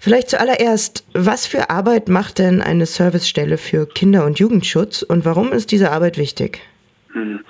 Vielleicht zuallererst, was für Arbeit macht denn eine Servicestelle für Kinder- und Jugendschutz und warum ist diese Arbeit wichtig? Hm.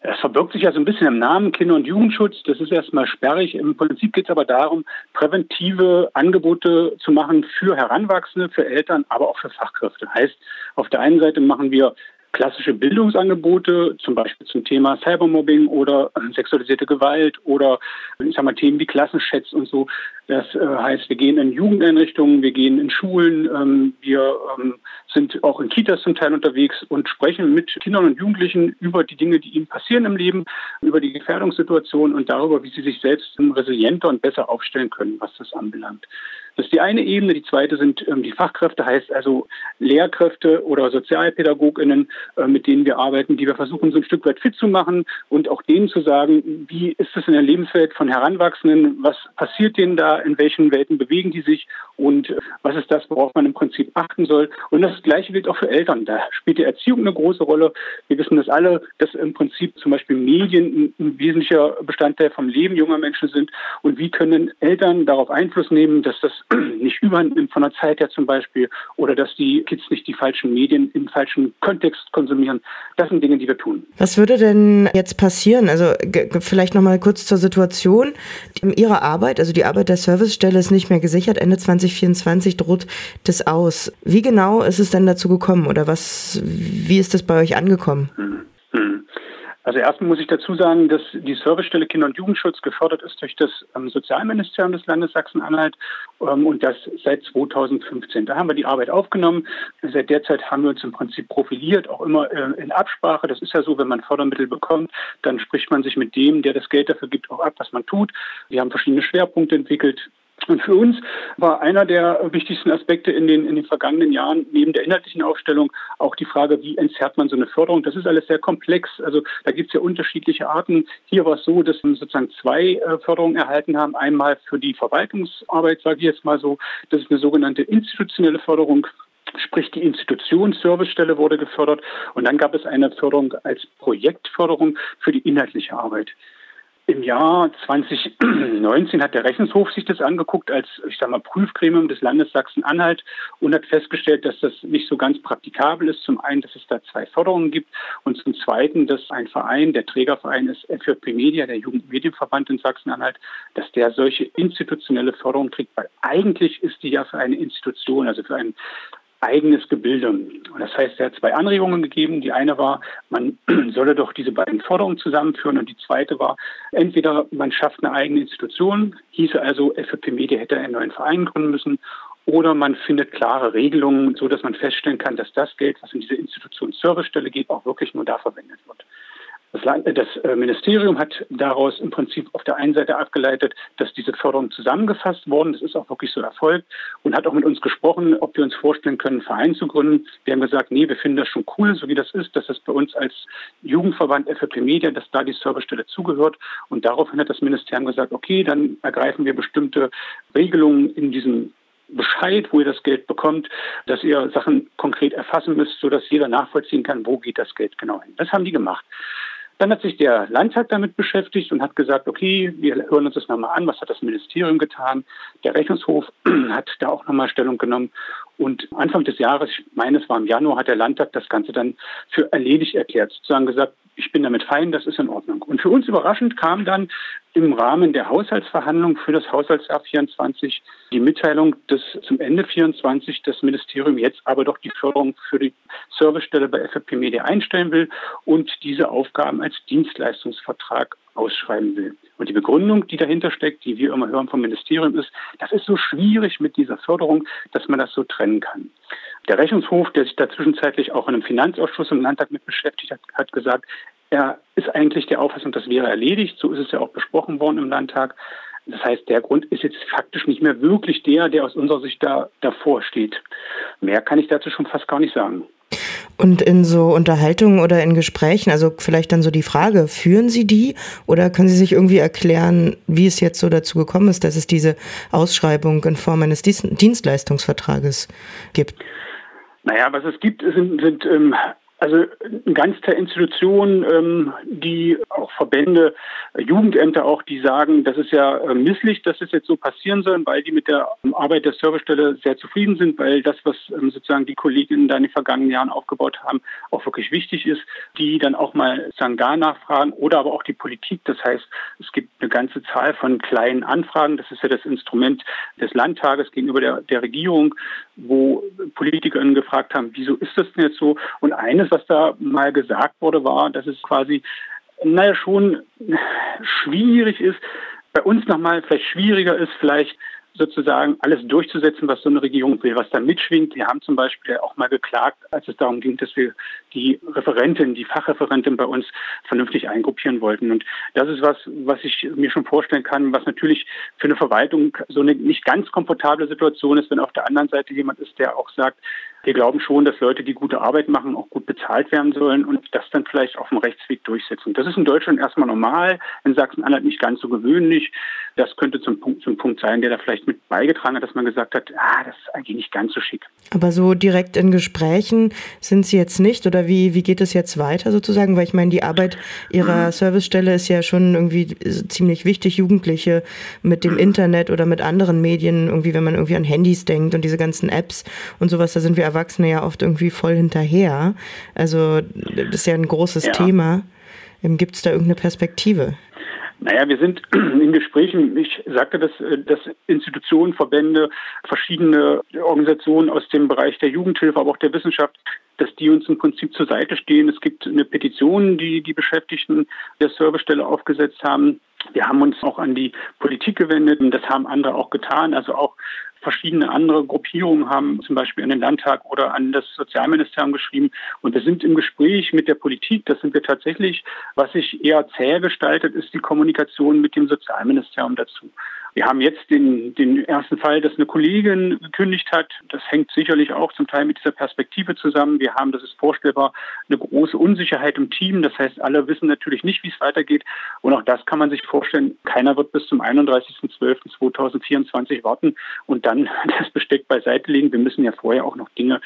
Es verbirgt sich ja so ein bisschen im Namen Kinder- und Jugendschutz. Das ist erstmal sperrig. Im Prinzip geht es aber darum, präventive Angebote zu machen für Heranwachsende, für Eltern, aber auch für Fachkräfte. Heißt, auf der einen Seite machen wir klassische Bildungsangebote, zum Beispiel zum Thema Cybermobbing oder äh, sexualisierte Gewalt oder ich sag mal Themen wie Klassenchats und so. Das äh, heißt, wir gehen in Jugendeinrichtungen, wir gehen in Schulen, ähm, wir ähm, sind auch in Kitas zum Teil unterwegs und sprechen mit Kindern und Jugendlichen über die Dinge, die ihnen passieren im Leben, über die Gefährdungssituation und darüber, wie sie sich selbst resilienter und besser aufstellen können, was das anbelangt. Das ist die eine Ebene. Die zweite sind ähm, die Fachkräfte, heißt also Lehrkräfte oder SozialpädagogInnen, äh, mit denen wir arbeiten, die wir versuchen, so ein Stück weit fit zu machen und auch denen zu sagen, wie ist es in der Lebenswelt von Heranwachsenden, was passiert denen da, in welchen Welten bewegen die sich und äh, was ist das, worauf man im Prinzip achten soll. Und das Gleiche gilt auch für Eltern. Da spielt die Erziehung eine große Rolle. Wir wissen das alle, dass im Prinzip zum Beispiel Medien ein wesentlicher Bestandteil vom Leben junger Menschen sind. Und wie können Eltern darauf Einfluss nehmen, dass das nicht überhand nimmt von der Zeit her zum Beispiel oder dass die Kids nicht die falschen Medien im falschen Kontext konsumieren. Das sind Dinge, die wir tun. Was würde denn jetzt passieren? Also vielleicht noch mal kurz zur Situation. Ihre Arbeit, also die Arbeit der Servicestelle ist nicht mehr gesichert. Ende 2024 droht das aus. Wie genau ist es denn dazu gekommen oder was, wie ist das bei euch angekommen? Hm. Also erstmal muss ich dazu sagen, dass die Servicestelle Kinder- und Jugendschutz gefördert ist durch das ähm, Sozialministerium des Landes Sachsen-Anhalt ähm, und das seit 2015. Da haben wir die Arbeit aufgenommen. Seit der Zeit haben wir uns im Prinzip profiliert, auch immer äh, in Absprache. Das ist ja so, wenn man Fördermittel bekommt, dann spricht man sich mit dem, der das Geld dafür gibt, auch ab, was man tut. Wir haben verschiedene Schwerpunkte entwickelt. Und für uns war einer der wichtigsten Aspekte in den, in den vergangenen Jahren neben der inhaltlichen Aufstellung auch die Frage, wie entzerrt man so eine Förderung. Das ist alles sehr komplex. Also da gibt es ja unterschiedliche Arten. Hier war es so, dass wir sozusagen zwei äh, Förderungen erhalten haben. Einmal für die Verwaltungsarbeit, sage ich jetzt mal so. Das ist eine sogenannte institutionelle Förderung Sprich, die Institution Servicestelle wurde gefördert und dann gab es eine Förderung als Projektförderung für die inhaltliche Arbeit. Im Jahr 2019 hat der Rechnungshof sich das angeguckt als, ich sag mal, Prüfgremium des Landes Sachsen-Anhalt und hat festgestellt, dass das nicht so ganz praktikabel ist. Zum einen, dass es da zwei Förderungen gibt und zum zweiten, dass ein Verein, der Trägerverein ist FJP Media, der Jugendmedienverband in Sachsen-Anhalt, dass der solche institutionelle Förderung kriegt, weil eigentlich ist die ja für eine Institution, also für ein eigenes Gebilde. Und das heißt, er hat zwei Anregungen gegeben. Die eine war, man solle doch diese beiden Forderungen zusammenführen. Und die zweite war, entweder man schafft eine eigene Institution, hieße also, FFP Media hätte einen neuen Verein gründen müssen, oder man findet klare Regelungen, so dass man feststellen kann, dass das Geld, was in diese Institution Servicestelle geht, auch wirklich nur da verwendet wird. Das, Land, das, äh, Ministerium hat daraus im Prinzip auf der einen Seite abgeleitet, dass diese Förderungen zusammengefasst wurden. Das ist auch wirklich so erfolgt und hat auch mit uns gesprochen, ob wir uns vorstellen können, einen Verein zu gründen. Wir haben gesagt, nee, wir finden das schon cool, so wie das ist, dass das bei uns als Jugendverband FFP Media, dass da die Servicestelle zugehört. Und daraufhin hat das Ministerium gesagt, okay, dann ergreifen wir bestimmte Regelungen in diesem Bescheid, wo ihr das Geld bekommt, dass ihr Sachen konkret erfassen müsst, sodass jeder nachvollziehen kann, wo geht das Geld genau hin. Das haben die gemacht. Dann hat sich der Landtag damit beschäftigt und hat gesagt, okay, wir hören uns das nochmal an, was hat das Ministerium getan. Der Rechnungshof hat da auch nochmal Stellung genommen. Und Anfang des Jahres, ich meine, es war im Januar, hat der Landtag das Ganze dann für erledigt erklärt, sozusagen gesagt, ich bin damit fein, das ist in Ordnung. Und für uns überraschend kam dann im Rahmen der Haushaltsverhandlungen für das Haushaltsjahr 24 die Mitteilung, dass zum Ende 24 das Ministerium jetzt aber doch die Förderung für die Servicestelle bei FFP Media einstellen will und diese Aufgaben als Dienstleistungsvertrag ausschreiben will. Und die Begründung, die dahinter steckt, die wir immer hören vom Ministerium, ist, das ist so schwierig mit dieser Förderung, dass man das so trennen kann. Der Rechnungshof, der sich da zwischenzeitlich auch in einem Finanzausschuss im Landtag mit beschäftigt hat, hat gesagt, er ist eigentlich der Auffassung, das wäre erledigt. So ist es ja auch besprochen worden im Landtag. Das heißt, der Grund ist jetzt faktisch nicht mehr wirklich der, der aus unserer Sicht da davor steht. Mehr kann ich dazu schon fast gar nicht sagen. Und in so Unterhaltungen oder in Gesprächen, also vielleicht dann so die Frage, führen Sie die oder können Sie sich irgendwie erklären, wie es jetzt so dazu gekommen ist, dass es diese Ausschreibung in Form eines Dienstleistungsvertrages gibt? Naja, was es gibt, sind, sind ähm, Also ein ganz der Institutionen, ähm, die auch Verbände, Jugendämter auch, die sagen, das ist ja äh, misslich, dass es jetzt so passieren soll, weil die mit der ähm, Arbeit der Servicestelle sehr zufrieden sind, weil das, was ähm, sozusagen die Kolleginnen da in den vergangenen Jahren aufgebaut haben, auch wirklich wichtig ist, die dann auch mal sozusagen da nachfragen oder aber auch die Politik. Das heißt, es gibt eine ganze Zahl von kleinen Anfragen. Das ist ja das Instrument des Landtages gegenüber der, der Regierung, wo Politikerinnen gefragt haben, wieso ist das denn jetzt so? Und eines was da mal gesagt wurde, war, dass es quasi, naja, schon schwierig ist, bei uns nochmal vielleicht schwieriger ist, vielleicht sozusagen alles durchzusetzen, was so eine Regierung will, was da mitschwingt. Wir haben zum Beispiel auch mal geklagt, als es darum ging, dass wir die Referentin, die Fachreferentin bei uns vernünftig eingruppieren wollten. Und das ist was, was ich mir schon vorstellen kann, was natürlich für eine Verwaltung so eine nicht ganz komfortable Situation ist, wenn auf der anderen Seite jemand ist, der auch sagt, wir glauben schon, dass Leute, die gute Arbeit machen, auch gut bezahlt werden sollen und das dann vielleicht auf dem Rechtsweg durchsetzen. Das ist in Deutschland erstmal normal, in Sachsen-Anhalt nicht ganz so gewöhnlich. Das könnte zum Punkt, zum Punkt sein, der da vielleicht mit beigetragen hat, dass man gesagt hat, ah, das ist eigentlich nicht ganz so schick. Aber so direkt in Gesprächen sind Sie jetzt nicht oder wie, wie geht es jetzt weiter sozusagen? Weil ich meine, die Arbeit Ihrer mhm. Servicestelle ist ja schon irgendwie ziemlich wichtig, Jugendliche mit dem Internet oder mit anderen Medien, irgendwie, wenn man irgendwie an Handys denkt und diese ganzen Apps und sowas, da sind wir Erwachsene ja oft irgendwie voll hinterher. Also das ist ja ein großes ja. Thema. Ähm, Gibt es da irgendeine Perspektive? Naja, wir sind in Gesprächen, ich sagte das, äh, dass Institutionen, Verbände, verschiedene Organisationen aus dem Bereich der Jugendhilfe, aber auch der Wissenschaft, dass die uns im Prinzip zur Seite stehen. Es gibt eine Petition, die die Beschäftigten der Servicestelle aufgesetzt haben. Wir haben uns auch an die Politik gewendet und das haben andere auch getan. Also auch verschiedene andere Gruppierungen haben zum Beispiel an den Landtag oder an das Sozialministerium geschrieben. Und wir sind im Gespräch mit der Politik. Das sind wir tatsächlich. Was sich eher zäh gestaltet, ist die Kommunikation mit dem Sozialministerium dazu. Wir haben jetzt den, den ersten Fall, dass eine Kollegin gekündigt hat. Das hängt sicherlich auch zum Teil mit dieser Perspektive zusammen. Wir haben, das ist vorstellbar, eine große Unsicherheit im Team. Das heißt, alle wissen natürlich nicht, wie es weitergeht. Und auch das kann man sich vorstellen. Keiner wird bis zum 31.12.2024 warten und dann das Besteck beiseite legen. Wir müssen ja vorher auch noch Dinge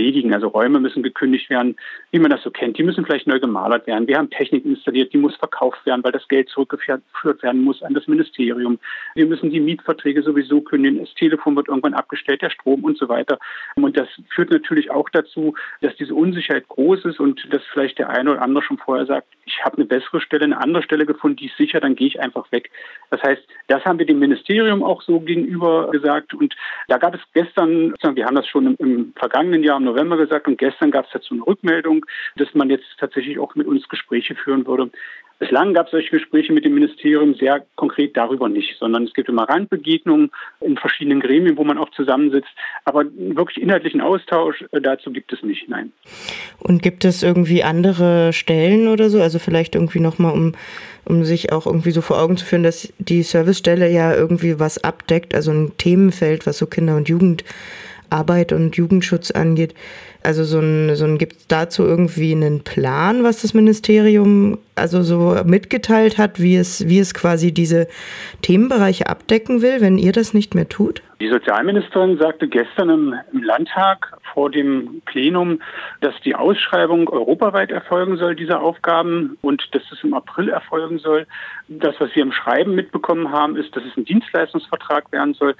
erledigen. Also Räume müssen gekündigt werden, wie man das so kennt. Die müssen vielleicht neu gemalert werden. Wir haben Technik installiert, die muss verkauft werden, weil das Geld zurückgeführt werden muss an das Ministerium. Wir müssen die Mietverträge sowieso kündigen, das Telefon wird irgendwann abgestellt, der Strom und so weiter. Und das führt natürlich auch dazu, dass diese Unsicherheit groß ist und dass vielleicht der eine oder andere schon vorher sagt, ich habe eine bessere Stelle, eine andere Stelle gefunden, die ist sicher, dann gehe ich einfach weg. Das heißt, das haben wir dem Ministerium auch so gegenüber gesagt. Und da gab es gestern, wir haben das schon im, im vergangenen Jahr im November gesagt, und gestern gab es dazu eine Rückmeldung, dass man jetzt tatsächlich auch mit uns Gespräche führen würde. Bislang gab es solche Gespräche mit dem Ministerium sehr konkret darüber nicht, sondern es gibt immer Randbegegnungen in verschiedenen Gremien, wo man auch zusammensitzt. Aber wirklich inhaltlichen Austausch äh, dazu gibt es nicht, nein. Und gibt es irgendwie andere Stellen oder so? Also vielleicht irgendwie nochmal, um, um sich auch irgendwie so vor Augen zu führen, dass die Servicestelle ja irgendwie was abdeckt, also ein Themenfeld, was so Kinder- und Jugendarbeit und Jugendschutz angeht. Also so ein, so ein gibt es dazu irgendwie einen Plan, was das Ministerium also so mitgeteilt hat, wie es, wie es quasi diese Themenbereiche abdecken will, wenn ihr das nicht mehr tut? Die Sozialministerin sagte gestern im, im Landtag vor dem Plenum, dass die Ausschreibung europaweit erfolgen soll, diese Aufgaben, und dass es im April erfolgen soll. Das, was wir im Schreiben mitbekommen haben, ist, dass es ein Dienstleistungsvertrag werden soll.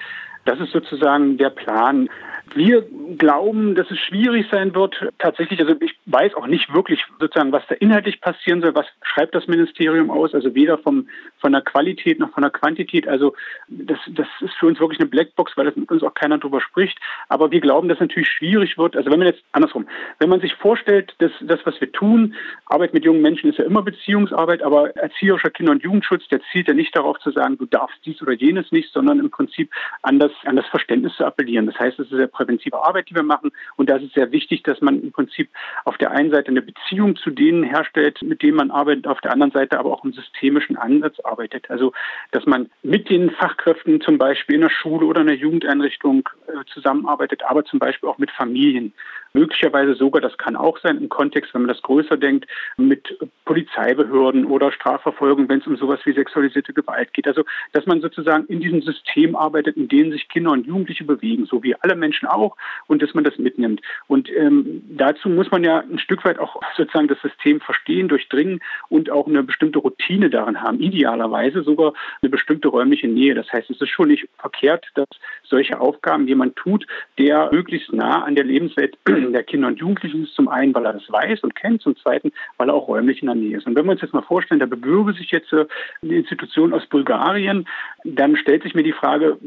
Das ist sozusagen der Plan. Wir glauben, dass es schwierig sein wird, tatsächlich, also ich weiß auch nicht wirklich sozusagen, was da inhaltlich passieren soll, was schreibt das Ministerium aus, also weder vom, von der Qualität noch von der Quantität. Also das, das ist für uns wirklich eine Blackbox, weil das mit uns auch keiner drüber spricht. Aber wir glauben, dass es natürlich schwierig wird. Also wenn man jetzt andersrum, wenn man sich vorstellt, dass das, was wir tun, Arbeit mit jungen Menschen ist ja immer Beziehungsarbeit, aber erzieherischer Kinder- und Jugendschutz, der zielt ja nicht darauf zu sagen, du darfst dies oder jenes nicht, sondern im Prinzip an das, an das Verständnis zu appellieren. Das heißt, es ist ja präventive Arbeit, die wir machen. Und da ist es sehr wichtig, dass man im Prinzip auf der einen Seite eine Beziehung zu denen herstellt, mit denen man arbeitet, auf der anderen Seite aber auch einen systemischen Ansatz arbeitet. Also, dass man mit den Fachkräften zum Beispiel in der Schule oder in der Jugendeinrichtung zusammenarbeitet, aber zum Beispiel auch mit Familien. Möglicherweise sogar, das kann auch sein im Kontext, wenn man das größer denkt, mit Polizeibehörden oder Strafverfolgung, wenn es um sowas wie sexualisierte Gewalt geht. Also, dass man sozusagen in diesem System arbeitet, in dem sich Kinder und Jugendliche bewegen, so wie alle Menschen auch, und dass man das mitnimmt. Und ähm, dazu muss man ja ein Stück weit auch sozusagen das System verstehen, durchdringen und auch eine bestimmte Routine darin haben. Idealerweise sogar eine bestimmte räumliche Nähe. Das heißt, es ist schon nicht verkehrt, dass solche Aufgaben jemand tut, der möglichst nah an der Lebenswelt der Kinder und Jugendlichen ist. Zum einen, weil er das weiß und kennt, zum zweiten, weil er auch räumlich in der Nähe ist. Und wenn wir uns jetzt mal vorstellen, da bewirbe sich jetzt eine Institution aus Bulgarien, dann stellt sich mir die Frage,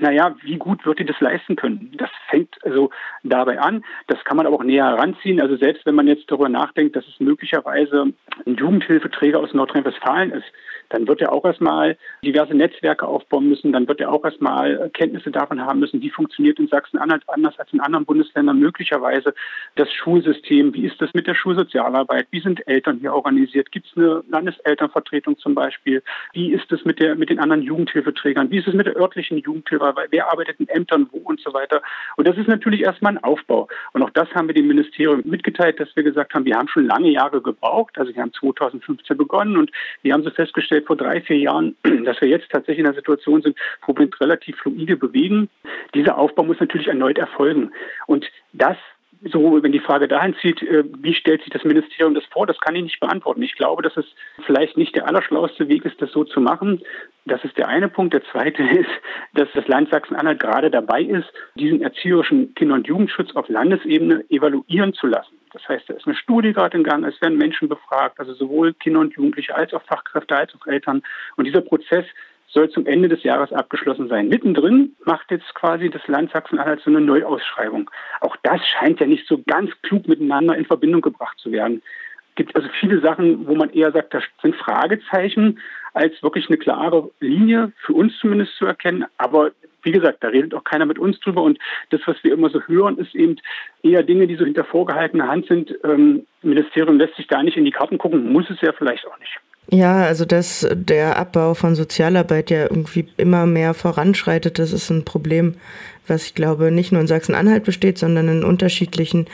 naja, wie gut wird die das leisten können? Das fängt also dabei an. Das kann man aber auch näher heranziehen. Also selbst wenn man jetzt darüber nachdenkt, dass es möglicherweise ein Jugendhilfeträger aus Nordrhein-Westfalen ist, dann wird er auch erstmal diverse Netzwerke aufbauen müssen, dann wird er auch erstmal Kenntnisse davon haben müssen, wie funktioniert in Sachsen-Anhalt anders als in anderen Bundesländern möglicherweise das Schulsystem, wie ist das mit der Schulsozialarbeit, wie sind Eltern hier organisiert, gibt es eine Landeselternvertretung zum Beispiel, wie ist es mit, mit den anderen Jugendhilfeträgern, wie ist es mit der örtlichen Jugendhilfe, wer arbeitet in Ämtern wo und so weiter. Und das ist natürlich erstmal ein Aufbau. Und auch das haben wir dem Ministerium mitgeteilt, dass wir gesagt haben, wir haben schon lange Jahre gebraucht, also wir haben 2015 begonnen und wir haben so festgestellt, festgestellt vor drei, vier Jahren, dass wir jetzt tatsächlich in einer Situation sind, wo wir uns relativ fluide bewegen. Dieser Aufbau muss natürlich erneut erfolgen. Und das so, wenn die Frage dahin zieht, äh, wie stellt sich das Ministerium das vor, das kann ich nicht beantworten. Ich glaube, dass es vielleicht nicht der allerschlauste Weg ist, das so zu machen. Das ist der eine Punkt. Der zweite ist, dass das Land Sachsen-Anhalt gerade dabei ist, diesen erzieherischen Kinder- und Jugendschutz auf Landesebene evaluieren zu lassen. Das heißt, da ist eine Studie gerade in Gang, es werden Menschen befragt, also sowohl Kinder und Jugendliche als auch Fachkräfte als auch Eltern. Und dieser Prozess soll zum Ende des Jahres abgeschlossen sein. Mittendrin macht jetzt quasi das Land Sachsen-Anhalt so eine Neuausschreibung. Auch das scheint ja nicht so ganz klug miteinander in Verbindung gebracht zu werden. Es gibt also viele Sachen, wo man eher sagt, das sind Fragezeichen, als wirklich eine klare Linie für uns zumindest zu erkennen. Aber wie gesagt, da redet auch keiner mit uns drüber. Und das, was wir immer so hören, ist eben eher Dinge, die so hinter vorgehaltener Hand sind. Ähm, Ministerium lässt sich da nicht in die Karten gucken, muss es ja vielleicht auch nicht. Ja, also dass der Abbau von Sozialarbeit ja irgendwie immer mehr voranschreitet, das ist ein Problem, was ich glaube nicht nur in Sachsen-Anhalt besteht, sondern in unterschiedlichen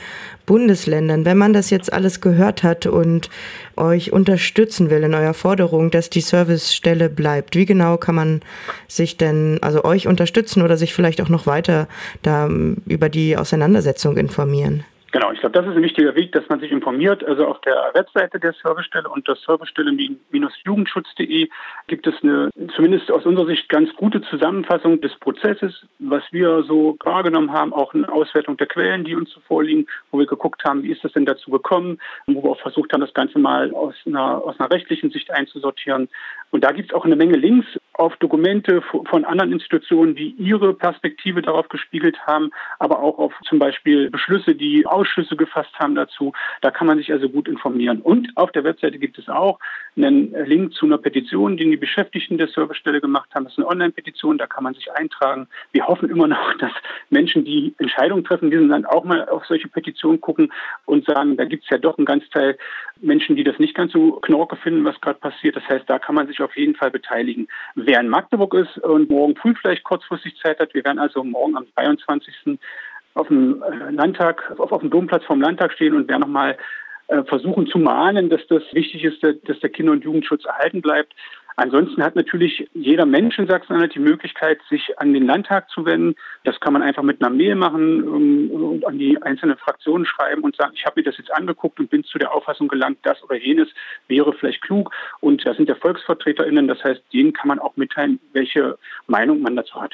Bundesländern. Wenn man das jetzt alles gehört hat und euch unterstützen will in eurer Forderung, dass die Servicestelle bleibt, wie genau kann man sich denn, also euch unterstützen oder sich vielleicht auch noch weiter da über die Auseinandersetzung informieren? Genau, ich glaube, das ist ein wichtiger Weg, dass man sich informiert. Also auf der Webseite der Servicestelle unter servicestelle-jugendschutz.de gibt es eine, zumindest aus unserer Sicht, ganz gute Zusammenfassung des Prozesses, was wir so wahrgenommen haben, auch eine Auswertung der Quellen, die uns so vorliegen, wo wir geguckt haben, wie ist das denn dazu gekommen, wo wir auch versucht haben, das Ganze mal aus einer, aus einer rechtlichen Sicht einzusortieren. Und da gibt es auch eine Menge Links auf Dokumente von anderen Institutionen, die ihre Perspektive darauf gespiegelt haben, aber auch auf zum Beispiel Beschlüsse, die aus Ausschüsse gefasst haben dazu. Da kann man sich also gut informieren. Und auf der Webseite gibt es auch einen Link zu einer Petition, die die Beschäftigten der Servicestelle gemacht haben. Das ist eine Online-Petition, da kann man sich eintragen. Wir hoffen immer noch, dass Menschen, die Entscheidungen treffen in diesem Land, auch mal auf solche Petitionen gucken und sagen, da gibt es ja doch einen ganz Teil Menschen, die das nicht ganz so knorke finden, was gerade passiert. Das heißt, da kann man sich auf jeden Fall beteiligen. Wer in Magdeburg ist und morgen früh vielleicht kurzfristig Zeit hat, wir werden also morgen am 23 auf dem äh, Landtag, auf, auf dem Domplatz vom Landtag stehen und werden nochmal äh, versuchen zu mahnen, dass das wichtig ist, dass der Kinder- und Jugendschutz erhalten bleibt. Ansonsten hat natürlich jeder Mensch in Sachsen-Anhalt die Möglichkeit, sich an den Landtag zu wenden. Das kann man einfach mit einer Mail machen ähm, und an die einzelnen Fraktionen schreiben und sagen, ich habe mir das jetzt angeguckt und bin zu der Auffassung gelangt, das oder jenes wäre vielleicht klug. Und da sind ja VolksvertreterInnen, das heißt, denen kann man auch mitteilen, welche Meinung man dazu hat.